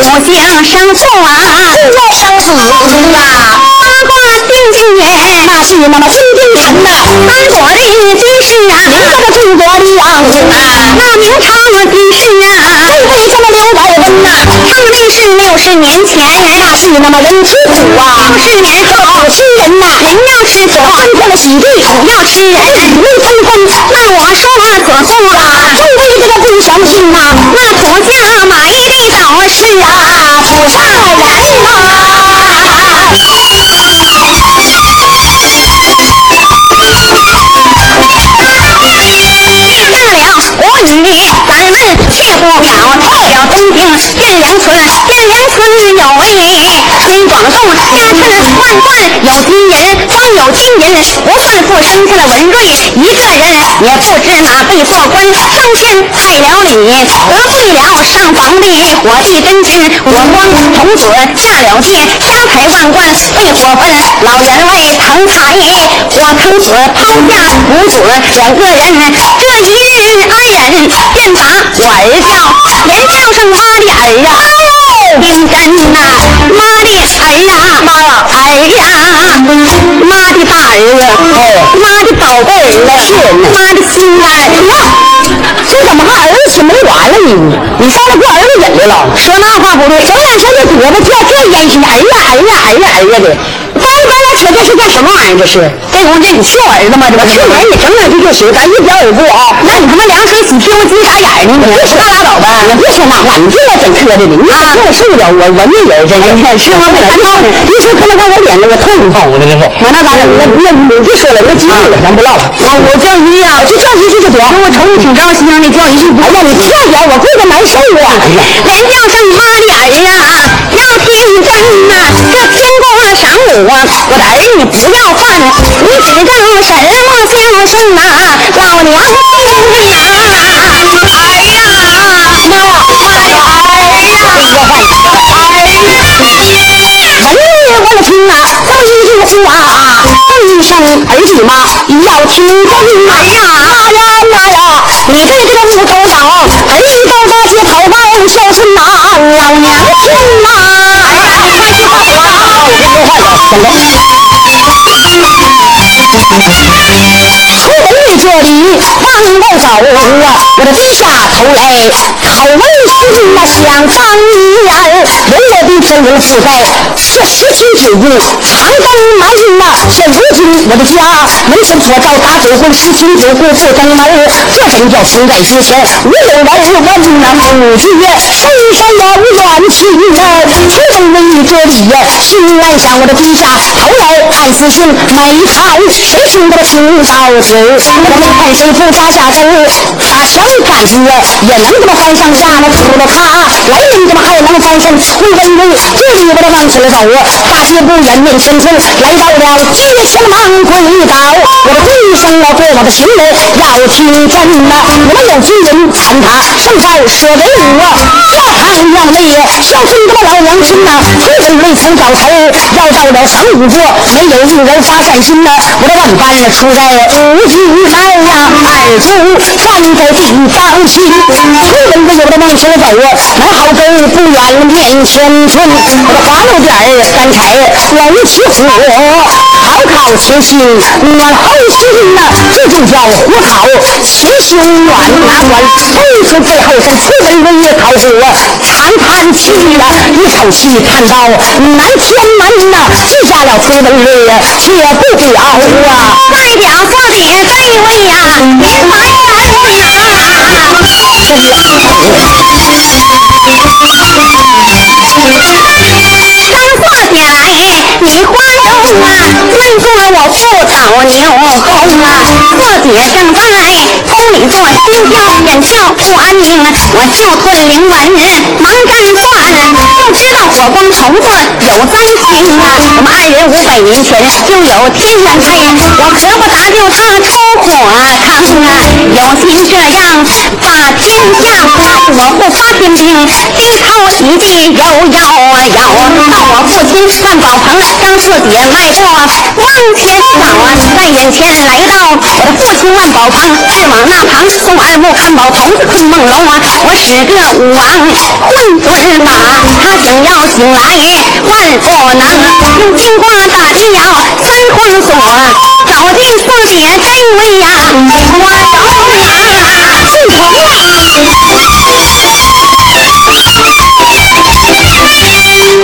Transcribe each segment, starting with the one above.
不想生错啊，生死啊！八卦定情缘，那是那么金定城呐，三国的军事啊，这个中国的样子啊，那明朝军事啊，为这么刘宝文呐，正历是六十年前，那是那么人吃土啊，六十年后苦吃人呐，人要吃土，翻天了喜地，土要吃人，土味纷纷。那我说可不啊，正为这个不相信呐，那土家买的倒是啊，土上人呐。村，汴梁村有位崔广仲，家产万贯，有金银，光有金银不算富，生下了文瑞。一个人，也不知哪辈做官，升迁太了礼，得罪了上房的火帝真君，我光童子下了界，家财万贯被火焚，老员外疼他爷，我坑死抛下母子两个人，这一日安忍便把我儿叫，连叫声妈的儿呀，儿子，哦妈的宝贝儿子，是妈的心肝儿呀。这怎么还儿子请没完了呢？你上来给儿子瘾来了？说那话不对，整天说这胳膊跳这烟熏，哎呀哎呀哎呀哎呀的，掰掰拉扯这是干什么玩意儿？这是这公这你笑儿子吗？这不去年你整两句就行，咱一表而过啊。那你他妈凉水洗屁股金傻眼儿呢？你别说那拉倒吧，你别说那话，你别老整磕碜的，你啊跟我受不了，我闻着人真是。是吗？别说别说磕碜看我脸那个痛痛的那个。我那咋整？那那你别说了，那机会了，咱不唠了。我我叫鱼呀，就叫鱼去就得。我瞅你挺招心的，叫一就不哎呀，你跳点，我跪着难受啊！连叫声妈的儿啊，要听真呐、这天过晌午啊，我的儿你不要犯，你只正什么孝顺呐、老娘亲呀，儿呀，妈呀，妈呀，哎呀，说话你说儿我的亲呐，这么。一句话啊，一声儿媳妈要听真。儿呀，妈呀妈往外走啊，我的低下头来，拷问心那想当年，人我的天人自在，这十七九日长征满营呐，现如今我的家门前火照打酒会，十亲九故不登门，这真叫情在之前无有人问呐，母句深山呀无远亲呀，出门这里呀，心暗想我的低下头来看死信，没看谁听得听到嘴，我们看谁不发下身儿，打枪杆子也能这么翻上下，那除了他来人怎么还能翻身？会问问这里我的往前走，大街不远面前村，来到了街前忙跪倒，我的跪声啊，对我的行为要听真呐，我们有军人传他圣诏舍为武，下堂要内孝顺这个老娘亲呐，出门未曾早头，要到了晌午过，没有一人发善心呐，我的万般出在无局来呀，二主站在地方心，出门不有的往前走，南好沟不远面前村，我的滑溜点儿干柴往起火，烤烤其心暖后心呐，这就叫火烤其心暖哪管风声背后山，出门为夜烤火，长叹气了一口气叹到南天门呐，记下了出门日且不表啊。代表做的这位呀，凡人呐、山货下来，你花中啊，问过我父草牛公啊，四姐正在宫里做心跳，眼跳不安宁，我就吞灵文忙干饭，不知道火光头子有灾情啊，我们二人五百年前就有天缘配，我可不搭救他出火坑啊，有心这样把天下，我不发天兵，低头一地摇摇啊摇，到我父亲万宝棚，张四姐迈步往前走啊，在眼前来到我的父亲万宝棚，再往那旁宋二木看宝童子困梦龙啊，我使个武王混沌马，他想要醒来万不能，用金瓜打进窑三皇锁，找进四姐真为呀，我手啊，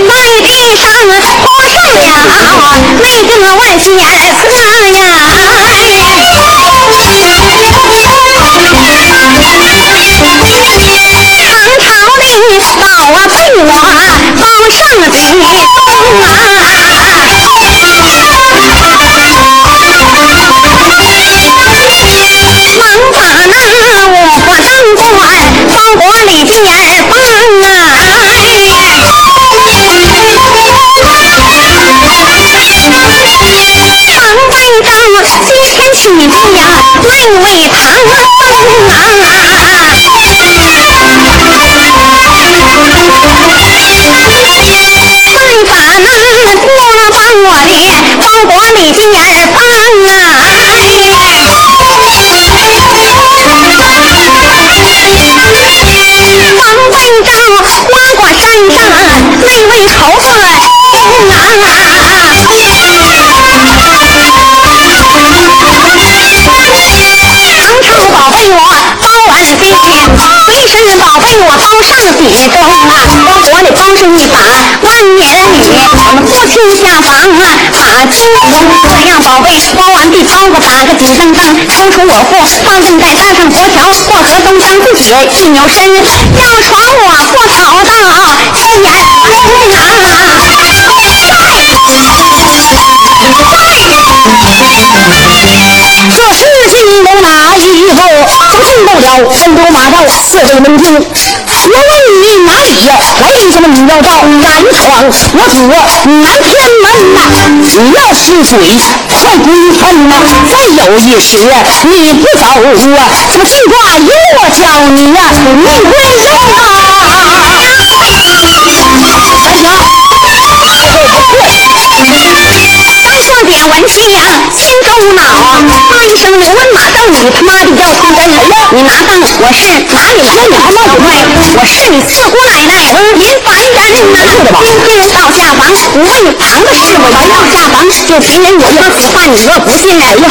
在地上铺上了那个万喜儿色呀。啊，啊，把金这样宝贝包完地，包裹打个紧当当，抽出我货，放进在搭上佛桥，过河东张不解，一扭身，要闯我过桥到天眼这事情都哪以后，不信不了，分头马照四位门厅。我问你哪里来的这么你要到南闯我主南天门呐？你要是嘴快归分呐！再有一时你不走啊，这个地挂由我教你呀、命归肉刚说点文气呀，心中恼啊！骂一声刘文马凳，你他妈的要出真！你拿当我是哪里来的小怪？我是你四姑奶奶，您凡人呐！今天到下房，不问堂的事，我一到下房就别人我要死怕你若不信，来来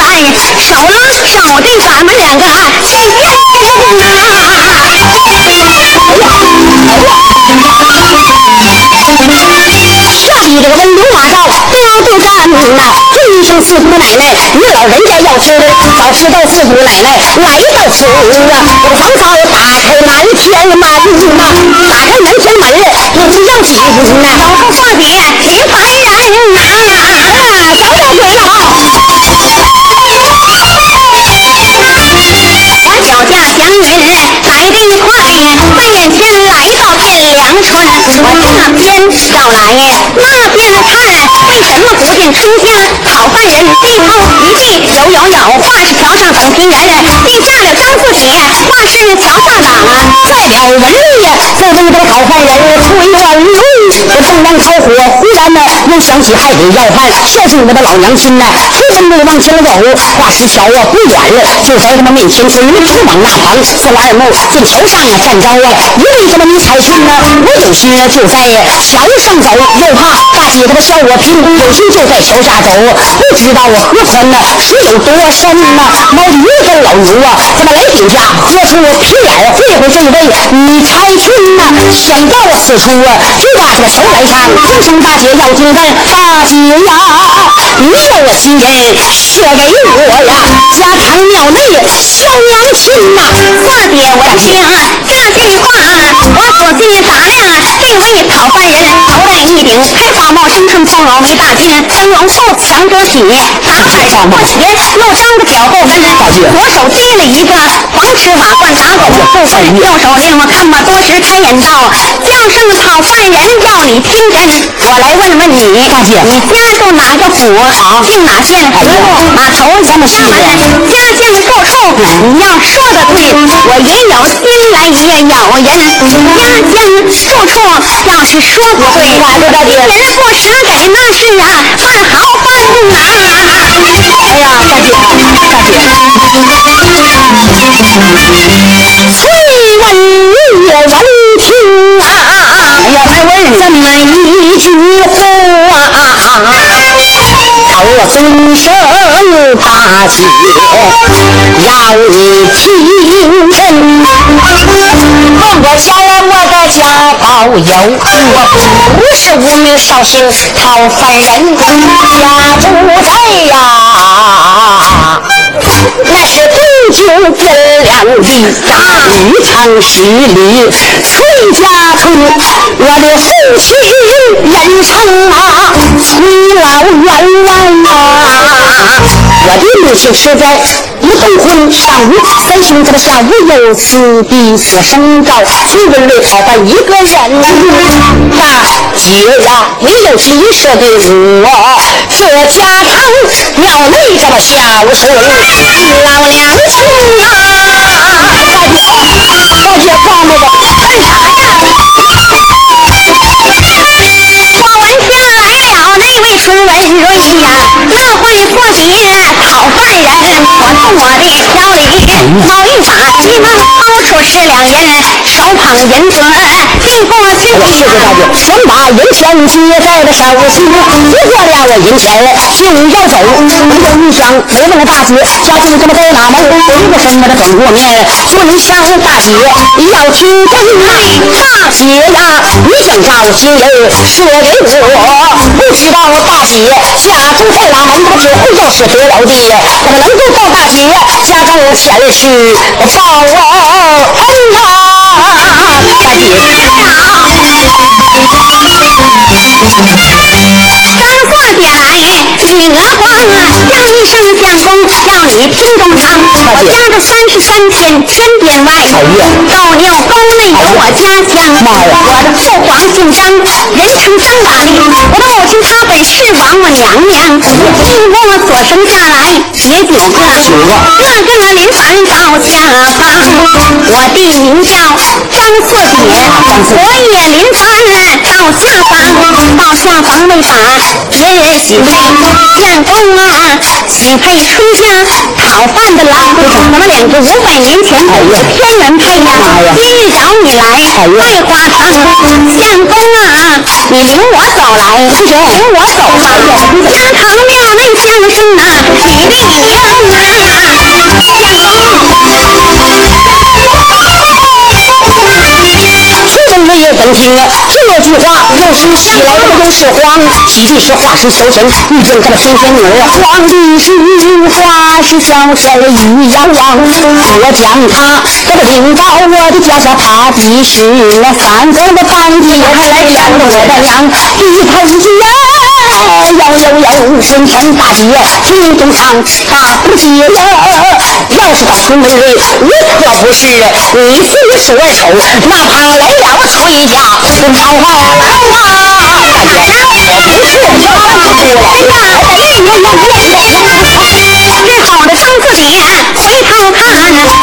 来，手拉手的咱们两个先验下笔这个温流马照标就站呐，这一声四姑奶奶，你老人家要吃，早知道四姑奶奶来到此啊，我房早打开南天门呐，打开南天门不要紧呐，老夫话别您凡人呐，走了鬼了。我脚下祥云来得快，在眼前来到汴梁春，真少来呀那变了态为什么不见出天好犯人背后一句有有有画是桥上等平原人并下了张字帖画是桥上党啊。代表文丽呀那么多好犯人出想起还得要饭，孝顺我的老娘亲呐，出门路往前走，挂石桥啊不远了，就在他们面前耳目直往那旁，四老二目见桥上啊站着啊一位这么女彩裙呢，我有心啊就在桥上走，又怕大姐他们笑我贫，有心就在桥下走，不知道啊河宽呢水有多深呐，毛驴跟老牛啊怎么来顶下，喝出皮脸会会这位女彩裙呐，想到此处啊，就把这个桥来上，听声大姐要听饭，大姐呀，你有心人说给我呀，家堂庙内小娘亲呐，大姐我听这句话，我仔细打量啊这位讨饭人，头戴一顶开花帽，身穿葱袄为大襟，灯笼裤强遮体，打板破鞋，又张个脚后跟，左手提了一个黄尺瓦罐打狗，右手令我看吧多时开眼道，叫声讨饭人要你听真，我来问问你，大姐你家住哪个府？姓哪县？河路码头这么细的，家境住处，你要说的对，我也有心来也有人。家境住处要是说不对，人不舍给那是啊，饭好饭呐。哎呀，大姐，大姐，崔文也闻听啊，哎呀，还问怎么一句话，讨我尊声大姐要你听真。问我家人，我的家保有，我不是无名少姓讨饭人，家住在呀，那是就分两地大长十里崔家村，我的父亲人称啊，崔老员外呀，我的母亲是在一动婚上午，三兄这个下午有此地所生照，请问内讨饭一个人，大姐呀，你有急说的我，这家常庙内这么孝顺，老娘啊，大姐，大姐放那个干啥呀？我闻听来了那位孙文瑞呀，乐会做别讨饭人，我从我的条里某一把急忙掏出十两银，手捧银子递过去。谢谢大姐，先把银钱接在了手心，接过了我银钱就要走。我一想，我问了大姐，家住这么在哪门？一个什么的转过面，尊上大姐要听真。大姐呀，你想找新人说给我，不知道大姐家住在哪门？我只会要是得了地，怎么能够到大姐家中前去报恩啊？大姐。刚过节来，女儿慌啊，叫一声相公，叫你听中堂。我家这三十三天天边外，斗牛沟内有我家乡。我的父皇姓张，人称张大力。我的母亲她本是王母娘娘，经过我所生下来也九个，个个临凡到下方。我弟名叫张四姐，我也临凡到下方，到下方为啥别人喜配相公啊？喜配出家讨饭的郎，咱们两个五百年前本是天缘配呀，今日找你来拜花堂，相公啊，你领我走来，不行，领我走来，家堂庙内相声啊，比利赢啊，众人也等听这句话，又是喜来的又是慌，喜的是化身求神，遇见这么天仙女儿；慌的是化是小手一摇摇。我将他这个领到我的脚下，爬的是那三更的半夜还来了我的娘，一头一摇摇摇，浑身大姐心中唱大不接了。要是把孙文瑞，我可不是你亲手二手，哪怕来了曹一家，跟讨饭郎啊！大姐，不是。哎呀，哎呀呀呀！这好的张四姐回头看，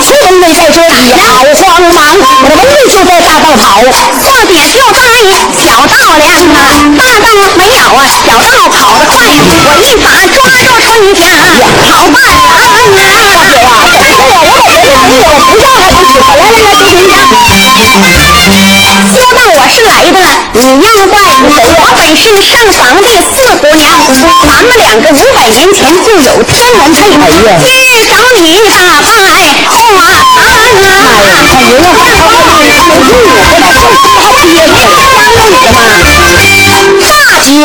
孙文瑞在这里好慌忙，我的文瑞就在大道跑，四姐就在小道大道没有啊，小道跑得快，我一把抓住春家讨饭郎啊！大姐呀，哎呀，我把别的我不要还不行，来来来，别别别，说到我是来的，你要怪我本是上房的四姑娘，咱们两个五百年前就有天缘配，今日找你打败花啊！哎呀，那人家把他的有玉，我那这他爹是相公的嘛？大姐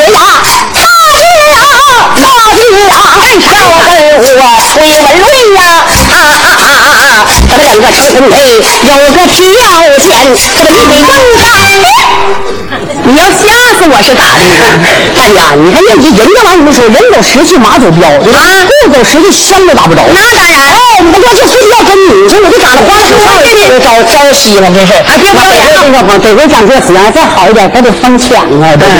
呀，大姐呀，大姐呀，要跟我崔文瑞呀，啊啊啊啊啊！咱们两个成婚配，有个条件，这个你得跟上。你要吓死我是咋的？哎呀，你看人家人家玩意儿说，人走十去马走镖，对吧？不走十去香都打不着。那当然，哎，我要就非要跟你，说我就长得花枝招招招招稀了，真是。还别表演这个得回讲这词啊，再好一点，还得翻墙啊，对不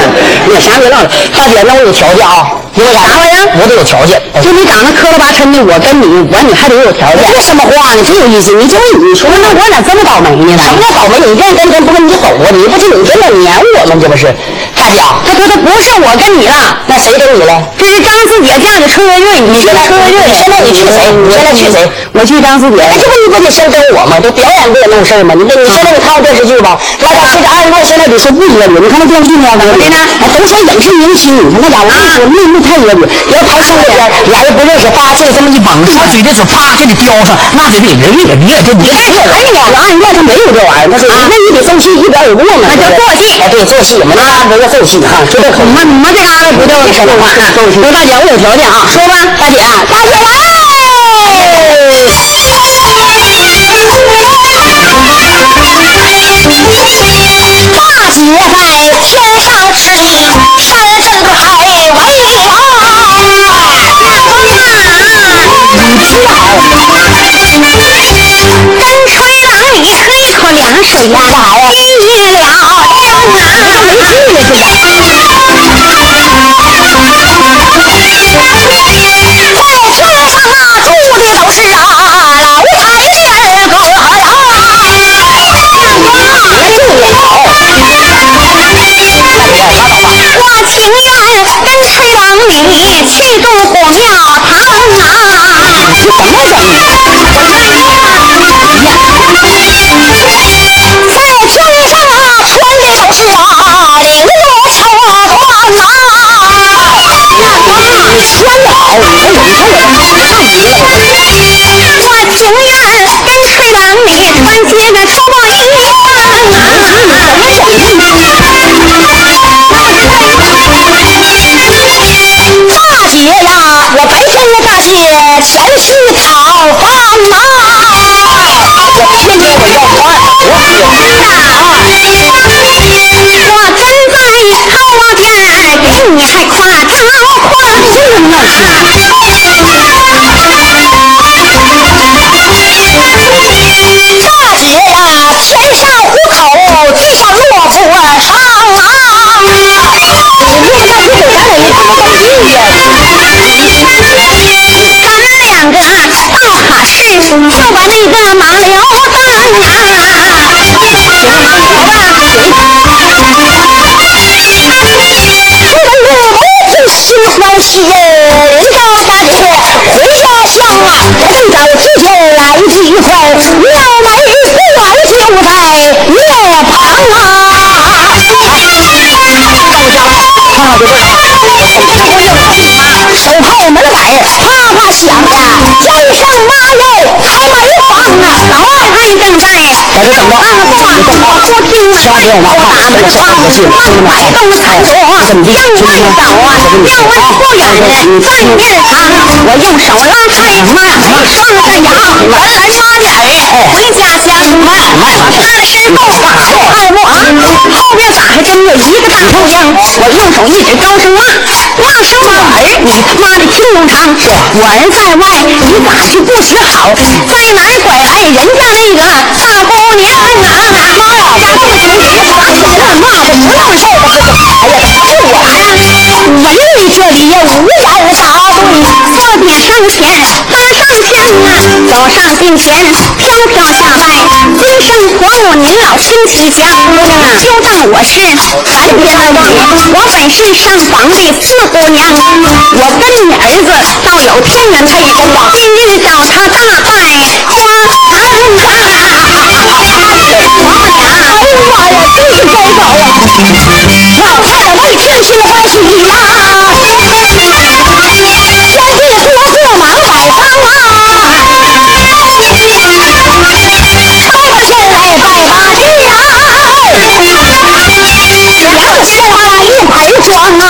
对？啥别闹了，大姐，那我有条件啊，因为啥啥玩意儿我得有条件。就你长得磕了巴碜的，我跟你，我你还得有条件。这什么话呢？真有意思。你就你说，那我咋这么倒霉呢？什么叫倒霉？你这样跟跟不跟你走啊？你不就你这么撵我吗？这不是？大姐，他说他不是我跟你了，那谁跟你了？这是张四姐嫁的车月瑞，你你现在车月瑞，你现在你去谁？你现在去谁？我去张四姐。哎，这不你不得先整我吗？这表演不也弄事儿吗？你这你说那个看过电视剧吧？那家伙这二十多现在得说不恶劣。你看那电视剧那样的，的呢哎，都说影视明星，你看那家伙，我跟你说那那太恶劣。要拍上那边，俩人不认识，叭这这么一绑，说嘴这嘴啪给你叼上，那得得人也你也这你哎呀，哎呀，二人转他没有这玩意儿，他说那你得奏戏，一点有过嘛，那叫做戏哎，对，做戏嘛，那不叫做戏哈，就这口我们这嘎达不叫说话，说大姐我有条件啊，说吧，大姐，大姐大姐在天上吃令，山深海为王。跟吹郎你喝一口凉水呀，一夜了在什么人 Two 手炮门板啪啪响啊，叫声妈哟，在这等着，二话不听，千万别往我打门窗，慢摆动厕所，正在找啊，要问不远的饭面堂，我用手拉开门，双着摇，原来妈的儿回家乡，踏实够话够二木啊，后边咋还真有一个大臭样？我用手一指，高声骂，骂声我儿，你他妈的听农场，我儿在外，你咋就不学好？在哪儿拐来人家那个大姑娘啊？妈呀，家这么穷，你打起来了，骂的不让受的，哎呀，是我呀，文理这里呀无言答对，坐点上前，搭上香啊，走上殿前，飘飘下拜，今生婆母您老身体祥，就当我是咱家的女，我本是上房的四姑娘，我跟你儿子倒有天缘配，今日找他大拜花堂啊！哎呀妈呀，这一招好啊！老太太为天心欢喜呀，天地多做忙摆上啊，抽了签来拜八句呀，两鲜花一盆装啊。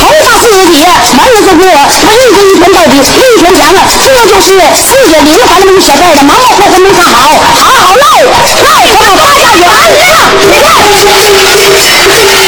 头发四姐，门子过，他一根一拳到底，一拳拳了，这就是四姐灵，咱们能写字的，忙忙活活没看好，好好唠 아, 너 아니야! 내가 아니야!